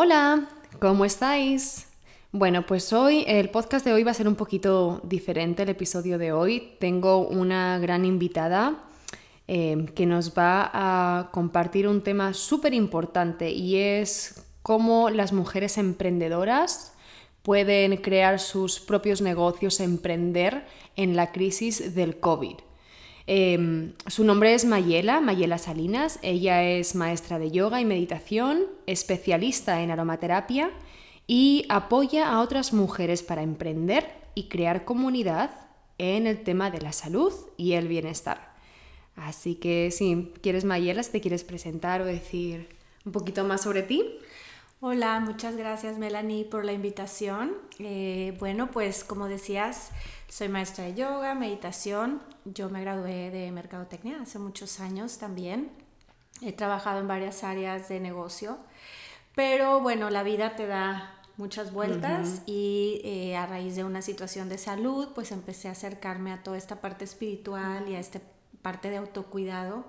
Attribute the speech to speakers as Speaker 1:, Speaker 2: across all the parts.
Speaker 1: Hola, ¿cómo estáis? Bueno, pues hoy el podcast de hoy va a ser un poquito diferente, el episodio de hoy. Tengo una gran invitada eh, que nos va a compartir un tema súper importante y es cómo las mujeres emprendedoras pueden crear sus propios negocios, emprender en la crisis del COVID. Em, su nombre es Mayela, Mayela Salinas. Ella es maestra de yoga y meditación, especialista en aromaterapia y apoya a otras mujeres para emprender y crear comunidad en el tema de la salud y el bienestar. Así que si quieres Mayela, si te quieres presentar o decir un poquito más sobre ti.
Speaker 2: Hola, muchas gracias Melanie por la invitación. Eh, bueno, pues como decías, soy maestra de yoga, meditación. Yo me gradué de mercadotecnia hace muchos años también. He trabajado en varias áreas de negocio, pero bueno, la vida te da muchas vueltas y eh, a raíz de una situación de salud, pues empecé a acercarme a toda esta parte espiritual y a esta parte de autocuidado.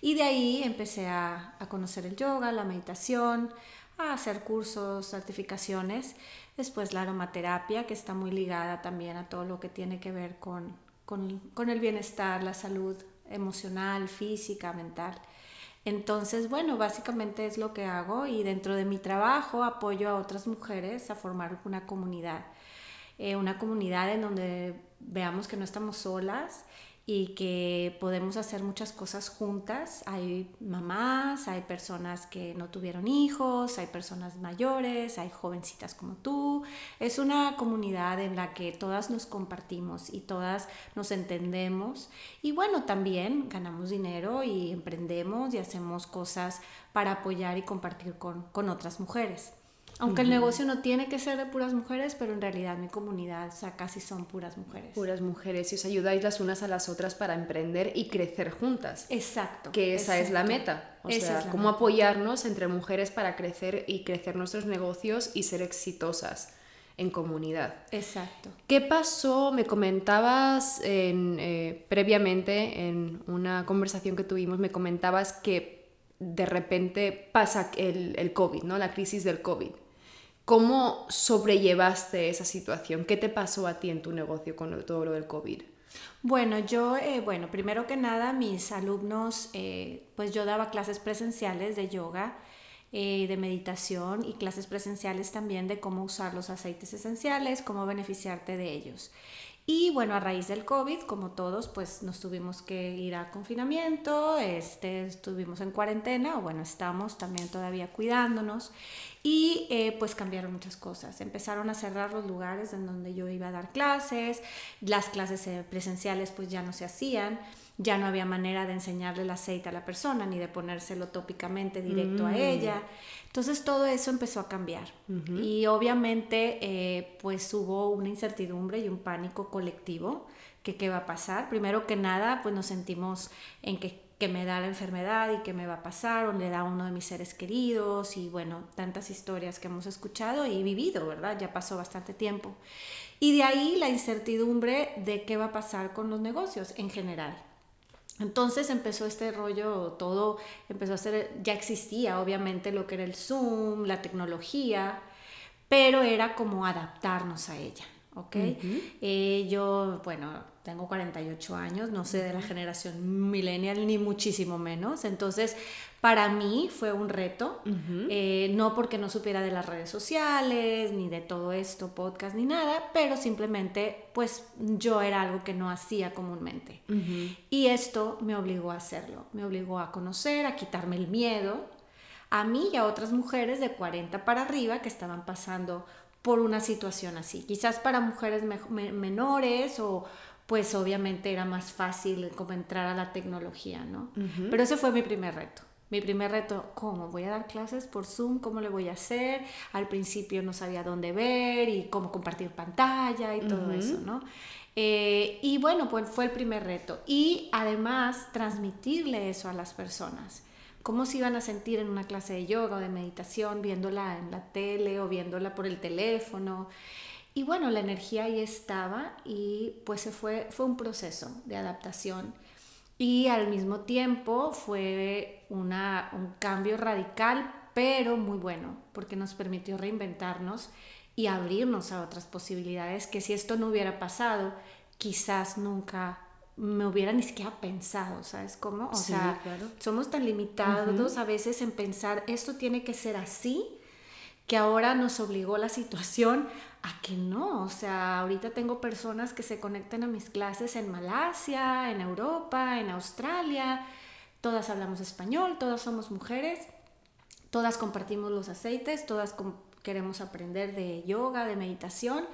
Speaker 2: Y de ahí empecé a, a conocer el yoga, la meditación, a hacer cursos, certificaciones. Después la aromaterapia, que está muy ligada también a todo lo que tiene que ver con, con, el bienestar, la salud emocional, física, mental. Entonces, bueno, básicamente es lo que hago y dentro de mi trabajo apoyo a otras mujeres a formar una comunidad. Eh, una comunidad en donde veamos que no estamos solas y que podemos hacer muchas cosas juntas. Hay mamás, hay personas que no tuvieron hijos, hay personas mayores, hay jovencitas como tú. Es una comunidad en la que todas nos compartimos y todas nos entendemos. Y bueno, también ganamos dinero y emprendemos y hacemos cosas para apoyar y compartir con, con otras mujeres. Aunque el negocio no tiene que ser de puras mujeres, pero en realidad mi comunidad, o sea, casi son puras mujeres.
Speaker 1: Puras mujeres y os ayudáis las unas a las otras para emprender y crecer juntas.
Speaker 2: Exacto.
Speaker 1: Que esa es la meta. O sea, cómo apoyarnos entre mujeres para crecer y crecer nuestros negocios y ser exitosas en comunidad.
Speaker 2: Exacto.
Speaker 1: ¿Qué pasó? Me comentabas eh, previamente en una conversación que tuvimos, me comentabas que de repente pasa el, el COVID, ¿no? La crisis del COVID. ¿Cómo sobrellevaste esa situación? ¿Qué te pasó a ti en tu negocio con todo lo del COVID?
Speaker 2: Bueno, yo, eh, bueno, primero que nada, mis alumnos, eh, pues yo daba clases presenciales de yoga, eh, de meditación y clases presenciales también de cómo usar los aceites esenciales, cómo beneficiarte de ellos. Y bueno, a raíz del COVID, como todos, pues nos tuvimos que ir a confinamiento, este, estuvimos en cuarentena, o bueno, estamos también todavía cuidándonos. Y eh, pues cambiaron muchas cosas. Empezaron a cerrar los lugares en donde yo iba a dar clases, las clases eh, presenciales pues ya no se hacían ya no había manera de enseñarle el aceite a la persona ni de ponérselo tópicamente directo a mm. ella. Entonces todo eso empezó a cambiar y obviamente eh, pues hubo una incertidumbre y un pánico colectivo que qué va a pasar. Primero que nada pues nos sentimos en que, que me da la enfermedad y qué me va a pasar o le da a uno de mis seres queridos y bueno, tantas historias que hemos escuchado y vivido, ¿verdad? Ya pasó bastante tiempo. Y de ahí la incertidumbre de qué va a pasar con los negocios en general. Entonces empezó este rollo, todo empezó a ser, ya existía obviamente lo que era el Zoom, la tecnología, pero era como adaptarnos a ella, ¿ok? Eh, yo, bueno, tengo 48 años, no sé de la generación millennial ni muchísimo menos, entonces para mí fue un reto, eh, no porque no supiera de las redes sociales, ni de todo esto, podcast, ni nada, pero simplemente pues yo era algo que no hacía comúnmente. Y esto me obligó a hacerlo, me obligó a conocer, a quitarme el miedo, a mí y a otras mujeres de 40 para arriba que estaban pasando por una situación así. Quizás para mujeres menores o pues obviamente era más fácil como entrar a la tecnología, ¿no? Pero ese fue mi primer reto. Mi primer reto, ¿cómo? ¿Voy a dar clases por Zoom? ¿Cómo le voy a hacer? Al principio no sabía dónde ver y cómo compartir pantalla y todo eso, ¿no? Eh, y bueno, pues fue el primer reto. Y además transmitirle eso a las personas. ¿Cómo se iban a sentir en una clase de yoga o de meditación viéndola en la tele o viéndola por el teléfono? Y bueno, la energía ahí estaba y pues se fue, fue un proceso de adaptación y al mismo tiempo fue una, un cambio radical, pero muy bueno, porque nos permitió reinventarnos y abrirnos a otras posibilidades que si esto no hubiera pasado, quizás nunca me hubiera ni siquiera pensado, ¿sabes cómo? O sea, somos tan limitados a veces en pensar esto tiene que ser así, que ahora nos obligó la situación a que no. O sea, ahorita tengo personas que se conectan a mis clases en Malasia, en Europa, en Australia. Todas hablamos español, todas somos mujeres, todas compartimos los aceites, todas queremos aprender de yoga, de meditación,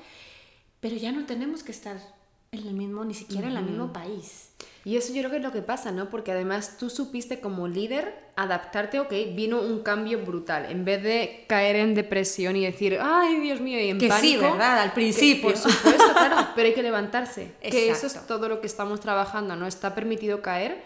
Speaker 2: pero ya no tenemos que estar en el mismo, ni siquiera en el mismo país.
Speaker 1: Y eso yo creo que es lo que pasa, ¿no? Porque además tú supiste como líder adaptarte, ok, vino un cambio brutal. En vez de caer en depresión y decir, ay, Dios mío, y en
Speaker 2: que
Speaker 1: pánico.
Speaker 2: Sí, ¿verdad? Al principio.
Speaker 1: por supuesto, claro, pero hay que levantarse. Que eso es todo lo que estamos trabajando, ¿no? Está permitido caer,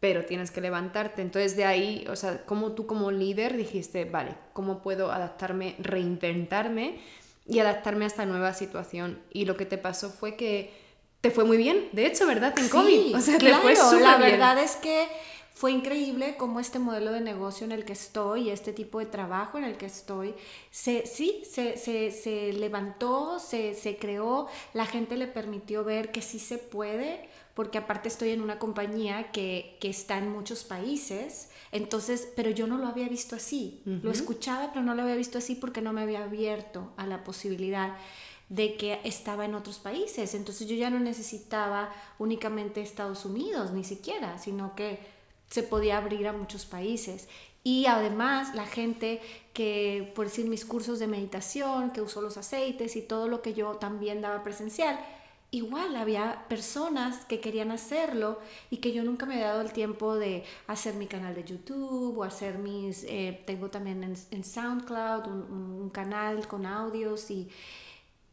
Speaker 1: pero tienes que levantarte. Entonces de ahí, o sea, como tú como líder dijiste, vale, ¿cómo puedo adaptarme, reinventarme y adaptarme a esta nueva situación? Y lo que te pasó fue que te fue muy bien, de hecho, ¿verdad? En COVID.
Speaker 2: O sea, claro, fue la verdad es que fue increíble cómo este modelo de negocio en el que estoy este tipo de trabajo en el que estoy, se, sí, se, se, se levantó, se, se, creó, la gente le permitió ver que sí se puede, porque aparte estoy en una compañía que, que está en muchos países, entonces, pero yo no lo había visto así, lo escuchaba, pero no lo había visto así porque no me había abierto a la posibilidad de que estaba en otros países. Entonces yo ya no necesitaba únicamente Estados Unidos, ni siquiera, sino que se podía abrir a muchos países. Y además la gente que, por decir, mis cursos de meditación, que usó los aceites y todo lo que yo también daba presencial, igual había personas que querían hacerlo y que yo nunca me he dado el tiempo de hacer mi canal de YouTube o hacer mis, eh, tengo también en, SoundCloud un, canal con audios y,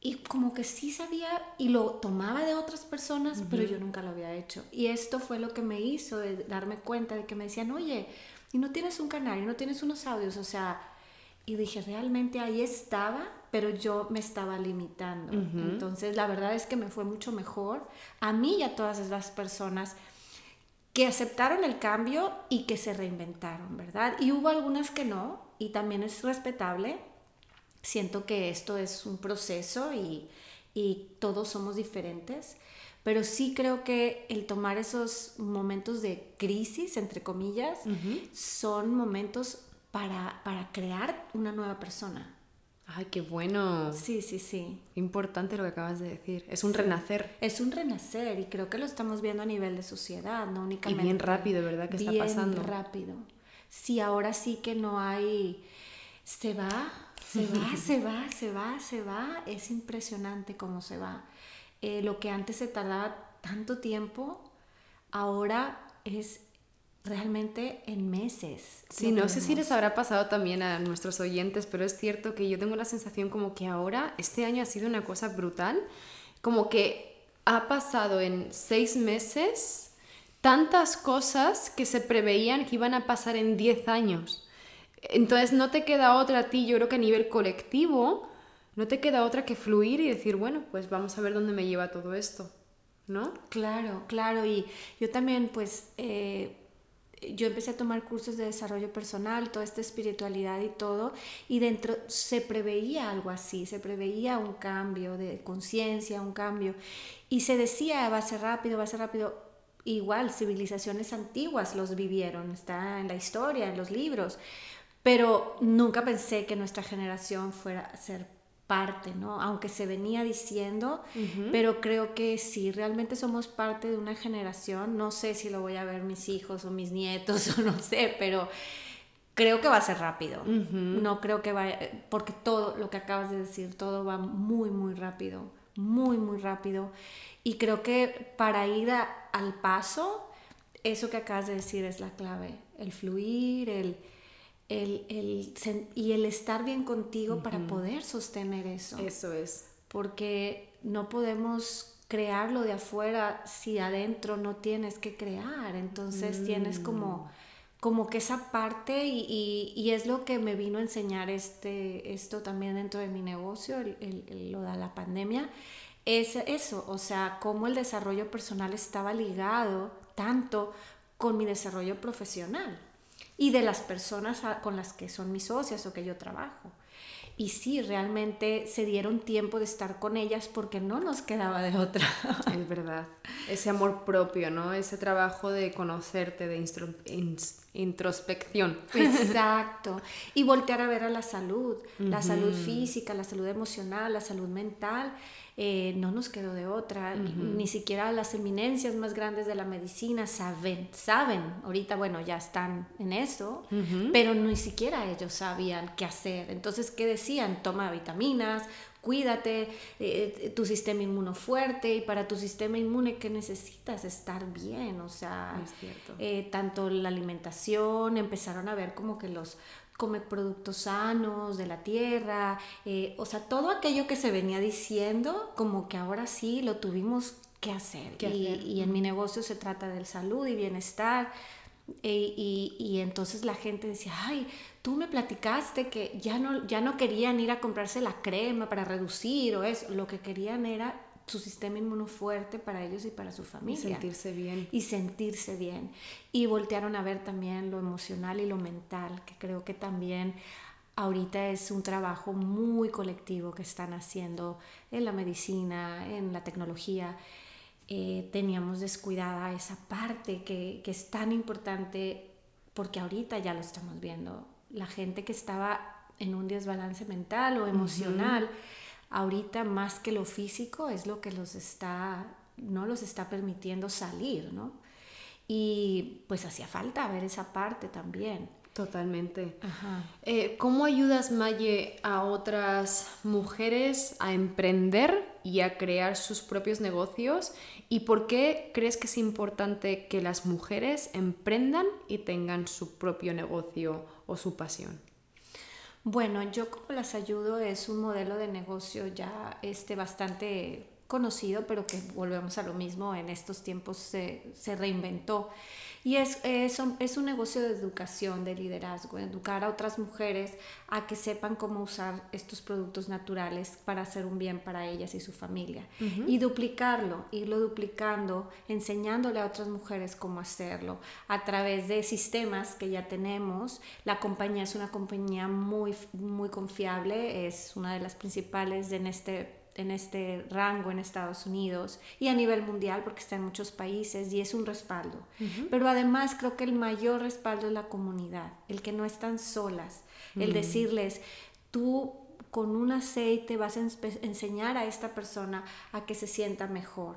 Speaker 2: y como que sí sabía y lo tomaba de otras personas, pero yo nunca lo había hecho. Y esto fue lo que me hizo de darme cuenta de que me decían, oye, y no tienes un canal, y no tienes unos audios, o sea, y dije, realmente ahí estaba, pero yo me estaba limitando. Entonces, la verdad es que me fue mucho mejor a mí y a todas esas personas que aceptaron el cambio y que se reinventaron, ¿verdad? Y hubo algunas que no, y también es respetable, Siento que esto es un proceso y, todos somos diferentes, pero sí creo que el tomar esos momentos de crisis, entre comillas, son momentos para, para crear una nueva persona.
Speaker 1: Ay, qué bueno.
Speaker 2: Sí, sí, sí.
Speaker 1: Importante lo que acabas de decir. Es un renacer.
Speaker 2: Es un renacer y creo que lo estamos viendo a nivel de sociedad, no únicamente.
Speaker 1: Y bien rápido, ¿verdad? Que está pasando.
Speaker 2: Bien rápido. Sí, ahora sí que no hay. Se va, se va, se va, se va, se va. Es impresionante cómo se va. Eh, lo que antes se tardaba tanto tiempo, ahora es realmente en meses.
Speaker 1: Sí, no sé si les habrá pasado también a nuestros oyentes, pero es cierto que yo tengo la sensación como que ahora, este año ha sido una cosa brutal, como que ha pasado en seis meses tantas cosas que se preveían que iban a pasar en diez años. Entonces no te queda otra a ti, yo creo que a nivel colectivo, no te queda otra que fluir y decir, bueno, pues vamos a ver dónde me lleva todo esto, ¿no?
Speaker 2: Claro, claro. Y yo también, pues, eh, yo empecé a tomar cursos de desarrollo personal, toda esta espiritualidad y todo, y dentro se preveía algo así, se preveía un cambio de conciencia, un cambio, y se decía, va a ser rápido, va a ser rápido. Igual, civilizaciones antiguas los vivieron, está en la historia, en los libros pero nunca pensé que nuestra generación fuera a ser parte, ¿no? Aunque se venía diciendo, pero creo que sí, realmente somos parte de una generación, no sé si lo voy a ver mis hijos o mis nietos o no sé, pero creo que va a ser rápido. No creo que vaya, porque todo lo que acabas de decir, todo va muy, muy rápido, muy, muy rápido. Y creo que para ir al paso, eso que acabas de decir es la clave, el fluir, el el, y el estar bien contigo para poder sostener eso.
Speaker 1: Eso es.
Speaker 2: Porque no podemos crearlo de afuera si adentro no tienes que crear. Entonces tienes como, mm. como que esa parte y, y, es lo que me vino a enseñar este, esto también dentro de mi negocio, lo de la pandemia. Es eso, o sea, cómo el desarrollo personal estaba ligado tanto con mi desarrollo profesional. Y de las personas con las que son mis socias o que yo trabajo. Y sí, realmente se dieron tiempo de estar con ellas porque no nos quedaba de otra.
Speaker 1: Es verdad. Ese amor propio, ¿no? Ese trabajo de conocerte, de introspección.
Speaker 2: Exacto. Y voltear a ver a la salud, la salud física, la salud emocional, la salud mental. Eh, no nos quedó de otra, ni siquiera las eminencias más grandes de la medicina saben, saben, ahorita bueno, ya están en eso, pero ni siquiera ellos sabían qué hacer. Entonces, ¿qué decían? Toma vitaminas, cuídate, eh, tu sistema inmuno fuerte y para tu sistema inmune que necesitas estar bien, o sea, eh, tanto la alimentación, empezaron a ver como que los come productos sanos de la tierra, eh, o sea, todo aquello que se venía diciendo, como que ahora sí lo tuvimos que hacer. y, en mi negocio se trata del salud y bienestar. E, y, entonces la gente decía, ay, tú me platicaste que ya no, ya no querían ir a comprarse la crema para reducir o eso, lo que querían era su sistema inmuno fuerte para ellos y para su familia.
Speaker 1: Y sentirse bien.
Speaker 2: Y sentirse bien. Y voltearon a ver también lo emocional y lo mental, que creo que también ahorita es un trabajo muy colectivo que están haciendo en la medicina, en la tecnología. Eh, teníamos descuidada esa parte que, que es tan importante porque ahorita ya lo estamos viendo. La gente que estaba en un desbalance mental o emocional, ahorita más que lo físico es lo que los está, no los está permitiendo salir, ¿no? Y pues hacía falta ver esa parte también.
Speaker 1: Totalmente. Eh, ¿Cómo ayudas, Maye, a otras mujeres a emprender y a crear sus propios negocios? ¿Y por qué crees que es importante que las mujeres emprendan y tengan su propio negocio o su pasión?
Speaker 2: Bueno, yo como las ayudo es un modelo de negocio ya este, bastante conocido, pero que volvemos a lo mismo, en estos tiempos se, se reinventó. Y es, es, es, un negocio de educación, de liderazgo, educar a otras mujeres a que sepan cómo usar estos productos naturales para hacer un bien para ellas y su familia. Y duplicarlo, irlo duplicando, enseñándole a otras mujeres cómo hacerlo a través de sistemas que ya tenemos. La compañía es una compañía muy, muy confiable, es una de las principales en este en este rango en Estados Unidos y a nivel mundial porque está en muchos países y es un respaldo. Pero además creo que el mayor respaldo es la comunidad, el que no están solas, el decirles, tú con un aceite vas a enseñar a esta persona a que se sienta mejor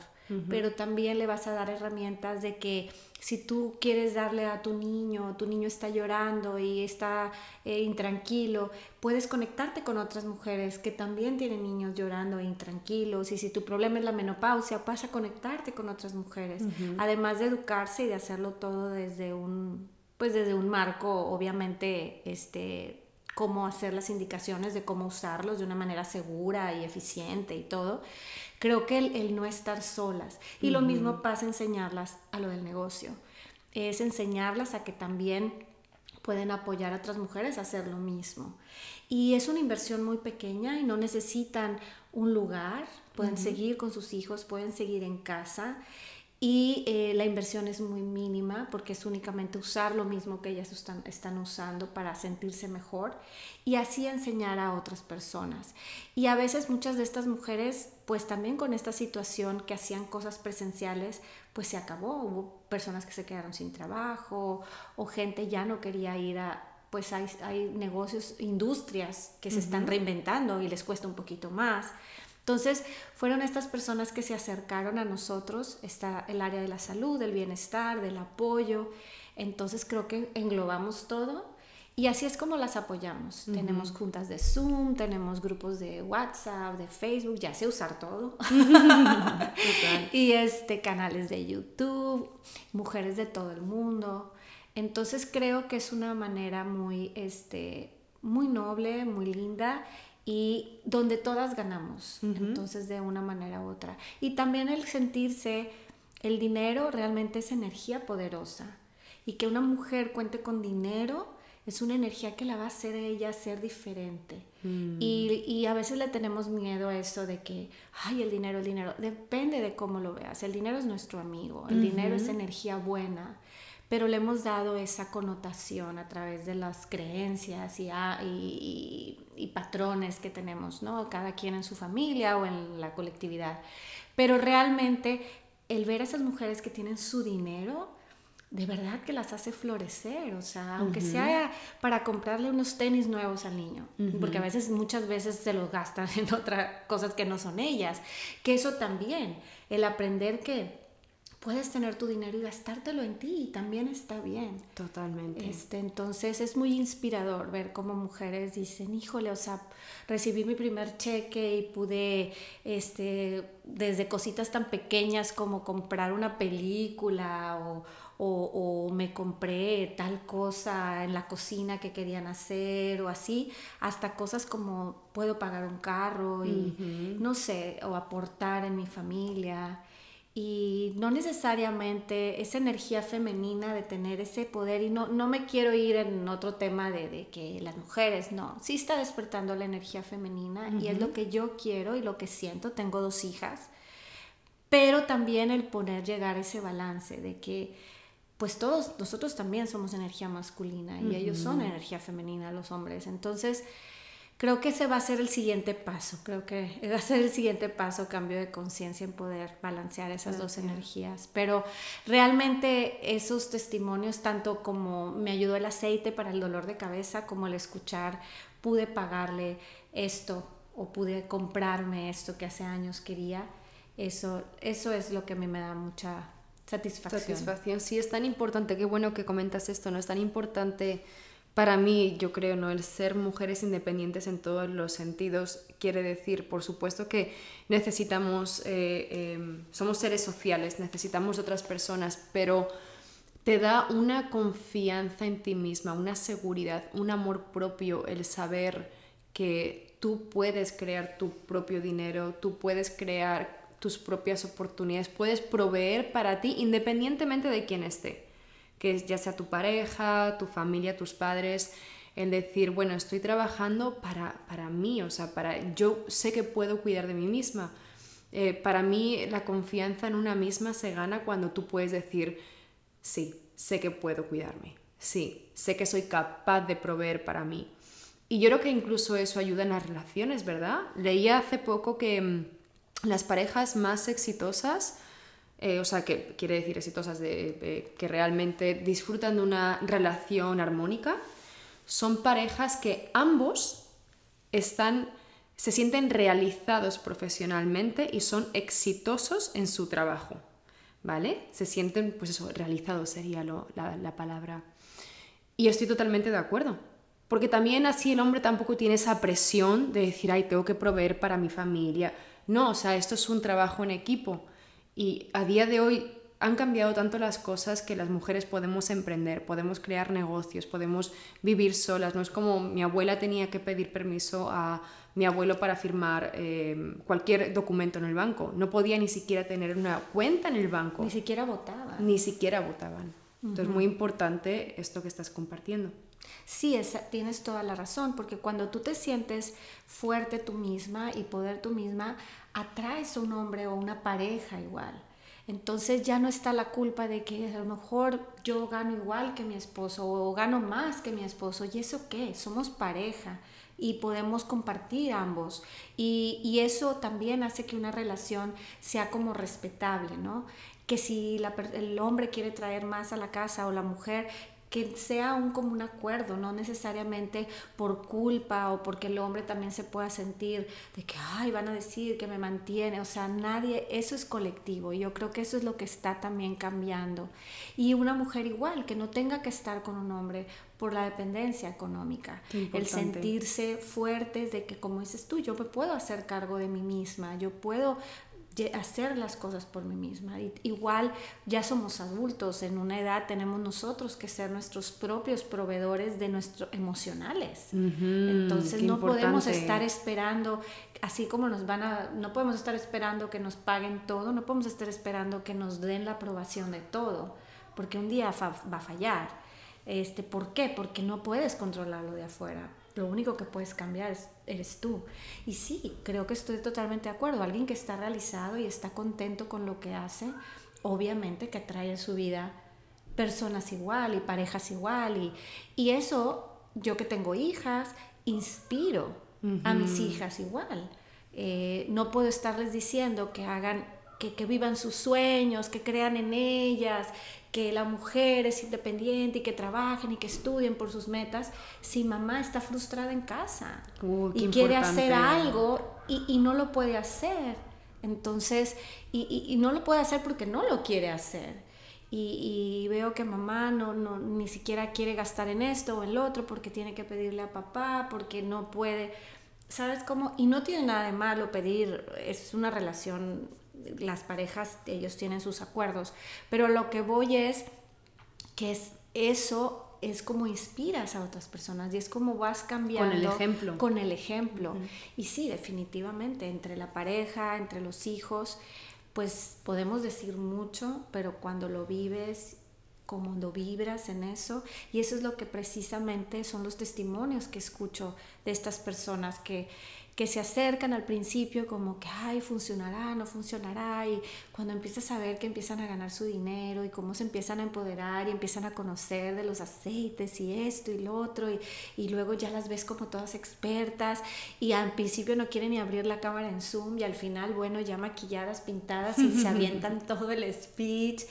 Speaker 2: pero también le vas a dar herramientas de que si tú quieres darle a tu niño, tu niño está llorando y está eh, intranquilo, puedes conectarte con otras mujeres que también tienen niños llorando e intranquilos. Y si tu problema es la menopausia, vas a conectarte con otras mujeres, además de educarse y de hacerlo todo desde un pues desde un marco obviamente este cómo hacer las indicaciones de cómo usarlos de una manera segura y eficiente y todo. Creo que el, no estar solas. Y lo mismo pasa enseñarlas a lo del negocio. Es enseñarlas a que también pueden apoyar a otras mujeres a hacer lo mismo. Y es una inversión muy pequeña y no necesitan un lugar, pueden seguir con sus hijos, pueden seguir en casa y eh, la inversión es muy mínima porque es únicamente usar lo mismo que ellas están, están, usando para sentirse mejor y así enseñar a otras personas. Y a veces muchas de estas mujeres, pues también con esta situación que hacían cosas presenciales, pues se acabó. Hubo personas que se quedaron sin trabajo o gente ya no quería ir a, pues hay, hay negocios, industrias que se están reinventando y les cuesta un poquito más. Entonces, fueron estas personas que se acercaron a nosotros, está el área de la salud, del bienestar, del apoyo. Entonces, creo que englobamos todo y así es como las apoyamos. Tenemos juntas de Zoom, tenemos grupos de WhatsApp, de Facebook, ya sé usar todo. y este canales de YouTube, mujeres de todo el mundo. Entonces creo que es una manera muy este muy noble, muy linda y donde todas ganamos, entonces de una manera u otra. Y también el sentirse, el dinero realmente es energía poderosa y que una mujer cuente con dinero es una energía que la va a hacer ella ser diferente. Mm. Y, y, a veces le tenemos miedo a eso de que, ay, el dinero, el dinero, depende de cómo lo veas. El dinero es nuestro amigo, el dinero es energía buena pero le hemos dado esa connotación a través de las creencias y, y, patrones que tenemos, ¿no? Cada quien en su familia o en la colectividad. Pero realmente el ver a esas mujeres que tienen su dinero, de verdad que las hace florecer, o sea, aunque sea para comprarle unos tenis nuevos al niño, porque a veces, muchas veces se los gastan en otras cosas que no son ellas, que eso también, el aprender que puedes tener tu dinero y gastártelo en ti y también está bien.
Speaker 1: Totalmente.
Speaker 2: Este, entonces es muy inspirador ver cómo mujeres dicen, híjole, o sea, recibí mi primer cheque y pude, este, desde cositas tan pequeñas como comprar una película o, o, me compré tal cosa en la cocina que querían hacer o así, hasta cosas como puedo pagar un carro y no sé, o aportar en mi familia y no necesariamente esa energía femenina de tener ese poder y no, no me quiero ir en otro tema de, de que las mujeres, no, sí está despertando la energía femenina y es lo que yo quiero y lo que siento, tengo dos hijas, pero también el poner llegar ese balance de que pues todos nosotros también somos energía masculina y ellos son energía femenina, los hombres, entonces creo que ese va a ser el siguiente paso, creo que va a ser el siguiente paso, cambio de conciencia en poder balancear esas dos energías. Pero realmente esos testimonios, tanto como me ayudó el aceite para el dolor de cabeza, como el escuchar, pude pagarle esto o pude comprarme esto que hace años quería, eso, eso es lo que a mí me da mucha satisfacción.
Speaker 1: Satisfacción, sí, es tan importante, qué bueno que comentas esto, ¿no? Es tan importante para mí, yo creo, ¿no? El ser mujeres independientes en todos los sentidos quiere decir, por supuesto, que necesitamos, eh, em, somos seres sociales, necesitamos otras personas, pero te da una confianza en ti misma, una seguridad, un amor propio, el saber que tú puedes crear tu propio dinero, tú puedes crear tus propias oportunidades, puedes proveer para ti independientemente de quién esté que ya sea tu pareja, tu familia, tus padres, el decir, bueno, estoy trabajando para, para mí, o sea, para, yo sé que puedo cuidar de mí misma. Eh, para mí la confianza en una misma se gana cuando tú puedes decir, sí, sé que puedo cuidarme, sí, sé que soy capaz de proveer para mí. Y yo creo que incluso eso ayuda en las relaciones, ¿verdad? Leía hace poco que mm, las parejas más exitosas eh, o sea, que quiere decir exitosas, de, que realmente disfrutan de una relación armónica, son parejas que ambos están, se sienten realizados profesionalmente y son exitosos en su trabajo, ¿vale? Se sienten, pues eso, realizados sería la, la palabra. Y estoy totalmente de acuerdo. Porque también así el hombre tampoco tiene esa presión de decir, ay, tengo que proveer para mi familia. No, o sea, esto es un trabajo en equipo. Y a día de hoy han cambiado tanto las cosas que las mujeres podemos emprender, podemos crear negocios, podemos vivir solas. No es como mi abuela tenía que pedir permiso a mi abuelo para firmar eh, cualquier documento en el banco. No podía ni siquiera tener una cuenta en el banco.
Speaker 2: Ni siquiera votaban.
Speaker 1: Ni siquiera votaban. Entonces, muy importante esto que estás compartiendo.
Speaker 2: Sí, tienes toda la razón, porque cuando tú te sientes fuerte tú misma y poder tú misma, atraes a un hombre o una pareja igual. Entonces ya no está la culpa de que a lo mejor yo gano igual que mi esposo o gano más que mi esposo. ¿Y eso qué? Somos pareja y podemos compartir ambos. Y, eso también hace que una relación sea como respetable, ¿no? Que si el hombre quiere traer más a la casa o la mujer, que sea un común acuerdo, no necesariamente por culpa o porque el hombre también se pueda sentir de que, ay, van a decir que me mantiene, o sea, nadie, eso es colectivo y yo creo que eso es lo que está también cambiando. Y una mujer igual, que no tenga que estar con un hombre por la dependencia económica, el sentirse fuerte de que, como dices tú, yo me puedo hacer cargo de mí misma, yo puedo hacer las cosas por mí misma. Igual ya somos adultos, en una edad tenemos nosotros que ser nuestros propios proveedores de nuestros emocionales. Entonces no podemos estar esperando, así como nos van a, no podemos estar esperando que nos paguen todo, no podemos estar esperando que nos den la aprobación de todo, porque un día va a fallar. Este, ¿Por qué? Porque no puedes controlarlo de afuera lo único que puedes cambiar es, eres tú. Y sí, creo que estoy totalmente de acuerdo. Alguien que está realizado y está contento con lo que hace, obviamente que trae en su vida personas igual y parejas igual y, y eso, yo que tengo hijas, inspiro a mis hijas igual. Eh, no puedo estarles diciendo que hagan, que, que vivan sus sueños, que crean en ellas, que la mujer es independiente y que trabajen y que estudien por sus metas, si mamá está frustrada en casa
Speaker 1: Uh,
Speaker 2: y quiere hacer algo y, y no lo puede hacer. Entonces, y, y- y no lo puede hacer porque no lo quiere hacer. Y, y veo que mamá no, no, ni siquiera quiere gastar en esto o en lo otro porque tiene que pedirle a papá, porque no puede. ¿Sabes cómo? Y no tiene nada de malo pedir, es una relación, las parejas, ellos tienen sus acuerdos, pero lo que voy es que es eso es como inspiras a otras personas y es como vas cambiando
Speaker 1: ejemplo.
Speaker 2: con el ejemplo. Y sí, definitivamente, entre la pareja, entre los hijos, pues podemos decir mucho, pero cuando lo vives, cuando vibras en eso, y eso es lo que precisamente son los testimonios que escucho de estas personas que que se acercan al principio como que, ay, funcionará, no funcionará, y cuando empiezas a ver que empiezan a ganar su dinero y cómo se empiezan a empoderar y empiezan a conocer de los aceites y esto y lo otro, y, y luego ya las ves como todas expertas, y al principio no quieren ni abrir la cámara en Zoom, y al final, bueno, ya maquilladas, pintadas, y se avientan todo el speech.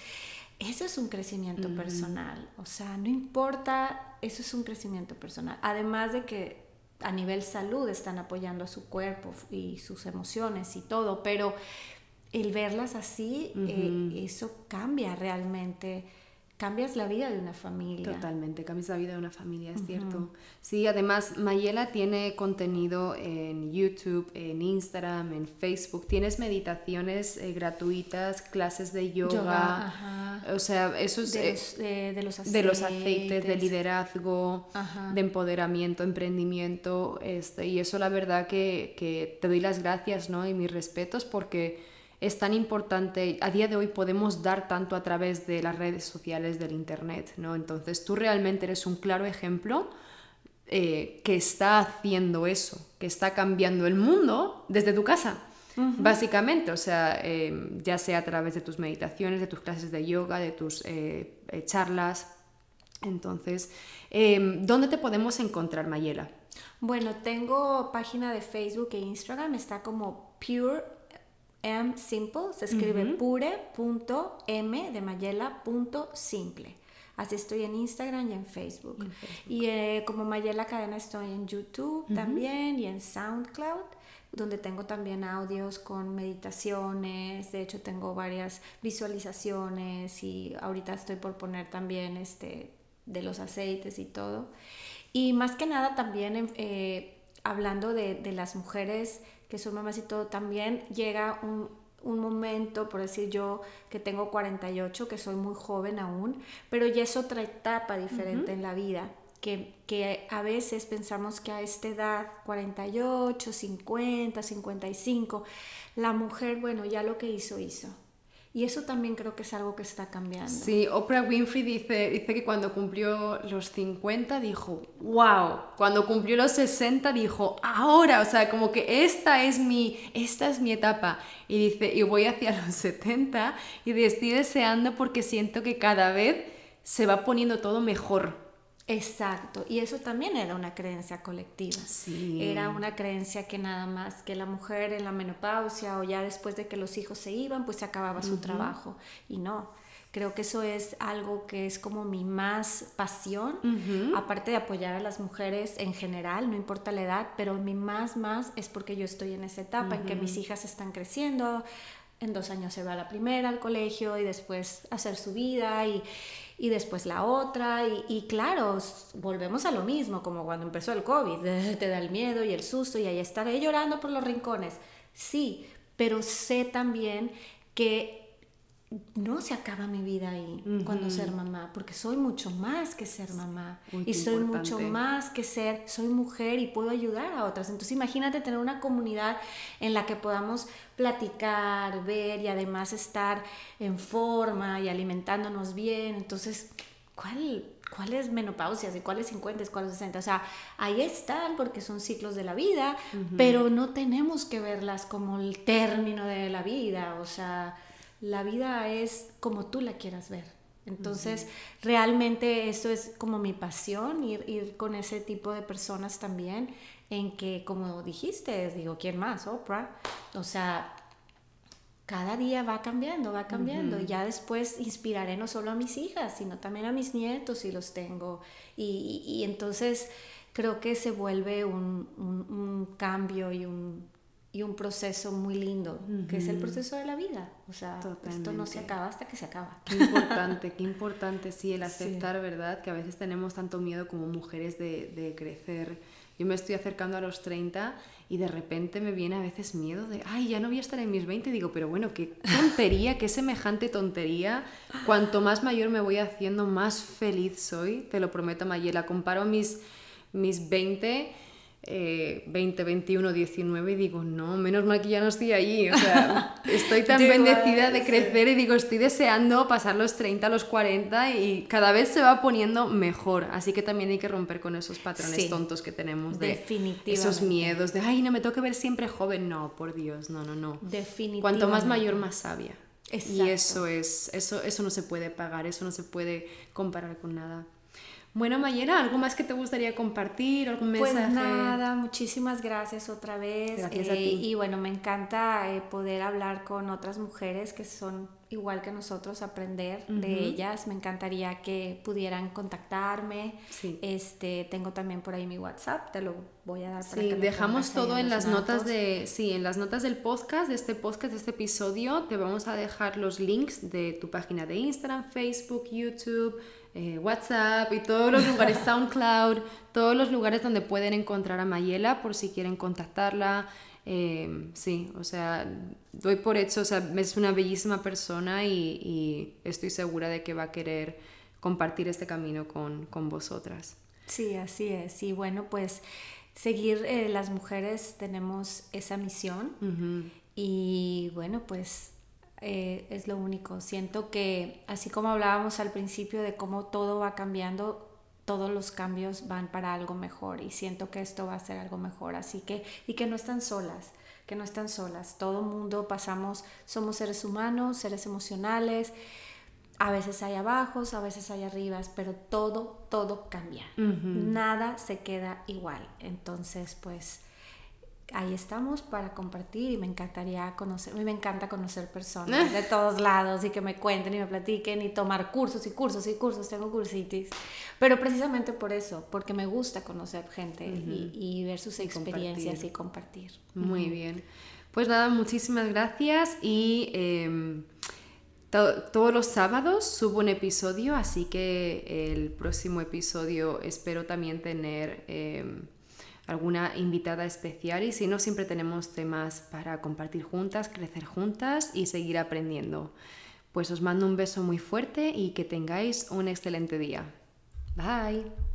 Speaker 2: Eso es un crecimiento personal, o sea, no importa, eso es un crecimiento personal. Además de que a nivel salud están apoyando a su cuerpo y sus emociones y todo, pero el verlas así, eh, eso cambia realmente, cambias la vida de una familia.
Speaker 1: Totalmente, cambias la vida de una familia, es cierto. Sí, además Mayela tiene contenido en YouTube, en Instagram, en Facebook. Tienes meditaciones eh, gratuitas, clases de yoga. O sea, eso es
Speaker 2: de,
Speaker 1: eh,
Speaker 2: los, de, de los aceites.
Speaker 1: de los aceites, de liderazgo,
Speaker 2: Ajá.
Speaker 1: de empoderamiento, emprendimiento. Este, y eso la verdad que, que te doy las gracias ¿no? y mis respetos porque es tan importante, a día de hoy podemos dar tanto a través de las redes sociales, del Internet, ¿no? Entonces tú realmente eres un claro ejemplo eh, que está haciendo eso, que está cambiando el mundo desde tu casa. Básicamente, o sea, eh, ya sea a través de tus meditaciones, de tus clases de yoga, de tus eh, charlas. Entonces, ¿dónde te podemos encontrar, Mayela?
Speaker 2: Bueno, tengo página de Facebook e Instagram, está como Pure M Simple, se escribe pure.m de mayela.simple. Así estoy en Instagram y en Facebook. Y eh, como Mayela Cadena estoy en YouTube también y en SoundCloud, donde tengo también audios con meditaciones. De hecho, tengo varias visualizaciones y ahorita estoy por poner también este de los aceites y todo. Y más que nada también eh, hablando de, de, las mujeres que son mamás y todo, también llega un, un, momento, por decir yo que tengo 48, que soy muy joven aún, pero ya es otra etapa diferente uh -huh. en la vida. Que, que, a veces pensamos que a esta edad, 48, 50, 55, la mujer, bueno, ya lo que hizo, hizo. Y eso también creo que es algo que está cambiando.
Speaker 1: Sí, Oprah Winfrey dice, dice que cuando cumplió los 50 dijo, wow, cuando cumplió los 60 dijo, ahora, o sea, como que esta es mi, esta es mi etapa. Y dice, y voy hacia los 70 y estoy deseando porque siento que cada vez se va poniendo todo mejor.
Speaker 2: Exacto, y eso también era una creencia colectiva.
Speaker 1: Sí.
Speaker 2: Era una creencia que nada más que la mujer en la menopausia o ya después de que los hijos se iban, pues se acababa su uh -huh. trabajo. Y no, creo que eso es algo que es como mi más pasión, uh -huh. aparte de apoyar a las mujeres en general, no importa la edad, pero mi más, más es porque yo estoy en esa etapa uh -huh. en que mis hijas están creciendo, en dos años se va a la primera al colegio y después hacer su vida y, y después la otra. Y, claro, volvemos a lo mismo, como cuando empezó el COVID, te da el miedo y el susto y ahí estaré llorando por los rincones. Sí, pero sé también que no se acaba mi vida ahí uh -huh. cuando ser mamá, porque soy mucho más que ser mamá
Speaker 1: Muy
Speaker 2: y soy
Speaker 1: importante.
Speaker 2: mucho más que ser, soy mujer y puedo ayudar a otras. Entonces imagínate tener una comunidad en la que podamos platicar, ver y además estar en forma y alimentándonos bien. Entonces, ¿cuál, cuáles menopausias y cuáles 50 y cuáles 60? O sea, ahí están porque son ciclos de la vida, uh -huh. pero no tenemos que verlas como el término de la vida, o sea la vida es como tú la quieras ver. Entonces, realmente eso es como mi pasión, ir, ir con ese tipo de personas también, en que, como dijiste, digo, ¿quién más? Oprah. O sea, cada día va cambiando, va cambiando. Ya después inspiraré no solo a mis hijas, sino también a mis nietos si los tengo. Y, y, entonces creo que se vuelve un, un, cambio y un, y un proceso muy lindo, que es el proceso de la vida. O sea, esto no se acaba hasta que se acaba.
Speaker 1: Qué importante, qué importante, sí, el aceptar, ¿verdad? Que a veces tenemos tanto miedo como mujeres de, de crecer. Yo me estoy acercando a los 30 y de repente me viene a veces miedo de, ay, ya no voy a estar en mis 20. Digo, pero bueno, qué tontería, qué semejante tontería. Cuanto más mayor me voy haciendo, más feliz soy. Te lo prometo, Mayela. Comparo mis, mis 20 eh, 20, 21, 19 y digo, no, menos mal que ya no estoy ahí. O sea, estoy tan bendecida de crecer y digo, estoy deseando pasar los 30, los 40 y cada vez se va poniendo mejor. Así que también hay que romper con esos patrones tontos que tenemos de esos miedos de, ay, no me toca ver siempre joven. No, por Dios, no, no, no.
Speaker 2: Definitivamente.
Speaker 1: Cuanto más mayor, más sabia. Y eso es, eso, eso no se puede pagar, eso no se puede comparar con nada. Bueno, Mayera, ¿algo más que te gustaría compartir? ¿Algún
Speaker 2: pues mensaje? Pues nada, muchísimas gracias otra vez. Gracias a eh, ti. Y bueno, me encanta eh, poder hablar con otras mujeres que son igual que nosotros, aprender de ellas. Me encantaría que pudieran contactarme. Sí. Este, tengo también por ahí mi WhatsApp, te lo voy a dar
Speaker 1: para sí, que dejamos todo en las notas de sí, en las notas del podcast, de este podcast, de este episodio, te vamos a dejar los links de tu página de Instagram, Facebook, YouTube, eh, WhatsApp y todos los lugares, SoundCloud, todos los lugares donde pueden encontrar a Mayela por si quieren contactarla. Eh, sí, o sea, doy por hecho, o sea, es una bellísima persona y, estoy segura de que va a querer compartir este camino con, con vosotras.
Speaker 2: Sí, así es. Y bueno, pues seguir eh, las mujeres tenemos esa misión y bueno, pues eh, es lo único. Siento que así como hablábamos al principio de cómo todo va cambiando, todos los cambios van para algo mejor y siento que esto va a ser algo mejor. Así que, y que no están solas, que no están solas. Todo mundo pasamos, somos seres humanos, seres emocionales. A veces hay abajos, a veces hay arribas, pero todo, todo cambia. Nada se queda igual. Entonces, pues ahí estamos para compartir y me encantaría conocer, a mí me encanta conocer personas de todos lados y que me cuenten y me platiquen y tomar cursos y cursos y cursos, tengo cursitis, pero precisamente por eso, porque me gusta conocer gente y, ver sus experiencias y compartir.
Speaker 1: Muy bien, pues nada, muchísimas gracias y em, todos los sábados subo un episodio, así que el próximo episodio espero también tener... Em, alguna invitada especial y si no, siempre tenemos temas para compartir juntas, crecer juntas y seguir aprendiendo. Pues os mando un beso muy fuerte y que tengáis un excelente día. Bye.